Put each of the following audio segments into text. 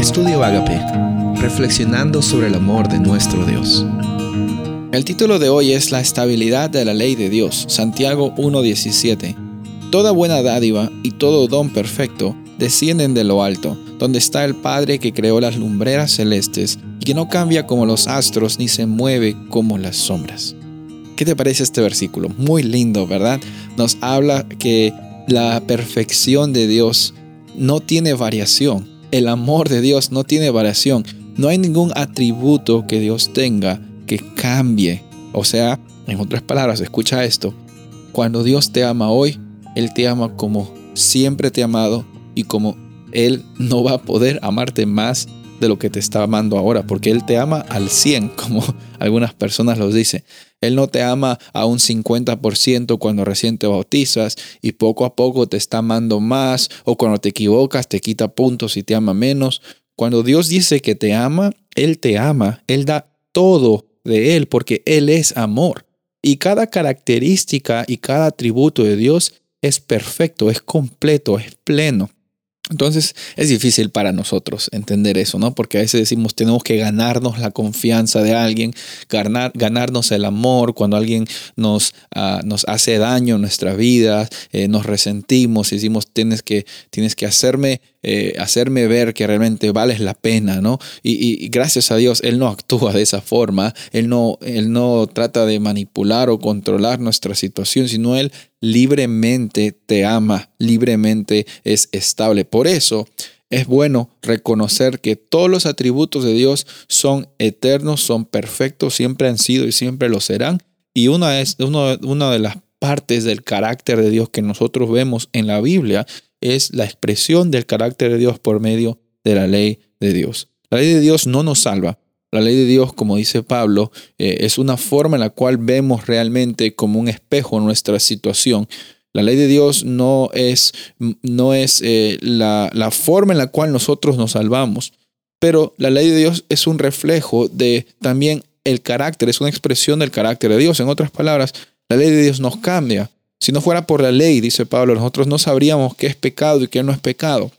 Estudio Agape, reflexionando sobre el amor de nuestro Dios. El título de hoy es La estabilidad de la ley de Dios, Santiago 1.17. Toda buena dádiva y todo don perfecto descienden de lo alto, donde está el Padre que creó las lumbreras celestes y que no cambia como los astros ni se mueve como las sombras. ¿Qué te parece este versículo? Muy lindo, ¿verdad? Nos habla que la perfección de Dios no tiene variación. El amor de Dios no tiene variación. No hay ningún atributo que Dios tenga que cambie. O sea, en otras palabras, escucha esto. Cuando Dios te ama hoy, Él te ama como siempre te ha amado y como Él no va a poder amarte más de lo que te está amando ahora, porque Él te ama al 100, como algunas personas los dicen. Él no te ama a un 50% cuando recién te bautizas y poco a poco te está amando más o cuando te equivocas te quita puntos y te ama menos. Cuando Dios dice que te ama, Él te ama, Él da todo de Él porque Él es amor. Y cada característica y cada atributo de Dios es perfecto, es completo, es pleno. Entonces es difícil para nosotros entender eso, ¿no? Porque a veces decimos tenemos que ganarnos la confianza de alguien, ganar, ganarnos el amor cuando alguien nos, ah, nos hace daño en nuestra vida, eh, nos resentimos y decimos tienes que, tienes que hacerme, eh, hacerme ver que realmente vales la pena, ¿no? Y, gracias a Dios Él no actúa de esa forma, Él no, Él no trata de manipular o controlar nuestra situación, sino Él libremente te ama, libremente es estable. Por eso es bueno reconocer que todos los atributos de Dios son eternos, son perfectos, siempre han sido y siempre lo serán. Y una, es, una de las partes del carácter de Dios que nosotros vemos en la Biblia es la expresión del carácter de Dios por medio de la ley de Dios. La ley de Dios no nos salva, la ley de Dios, como dice Pablo, eh, es una forma en la cual vemos realmente como un espejo nuestra situación. La ley de Dios no es, no es eh, la, la forma en la cual nosotros nos salvamos, pero la ley de Dios es un reflejo de también el carácter, es una expresión del carácter de Dios. En otras palabras, la ley de Dios nos cambia. Si no fuera por la ley, dice Pablo, nosotros no sabríamos qué es pecado y qué no es pecado.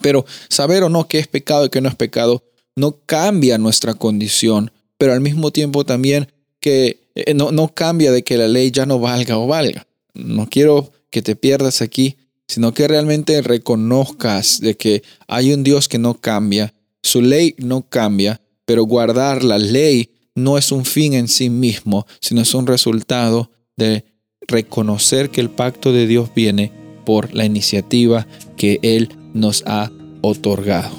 Pero saber o no qué es pecado y qué no es pecado no cambia nuestra condición, pero al mismo tiempo también que eh, no, no cambia de que la ley ya no valga o valga. No quiero que te pierdas aquí, sino que realmente reconozcas de que hay un Dios que no cambia, su ley no cambia, pero guardar la ley no es un fin en sí mismo, sino es un resultado de reconocer que el pacto de Dios viene por la iniciativa que Él nos ha otorgado.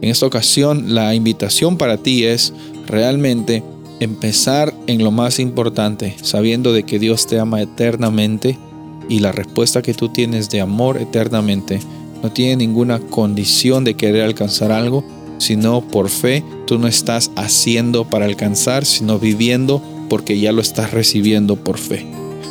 En esta ocasión la invitación para ti es realmente empezar en lo más importante, sabiendo de que Dios te ama eternamente y la respuesta que tú tienes de amor eternamente no tiene ninguna condición de querer alcanzar algo, sino por fe tú no estás haciendo para alcanzar, sino viviendo porque ya lo estás recibiendo por fe.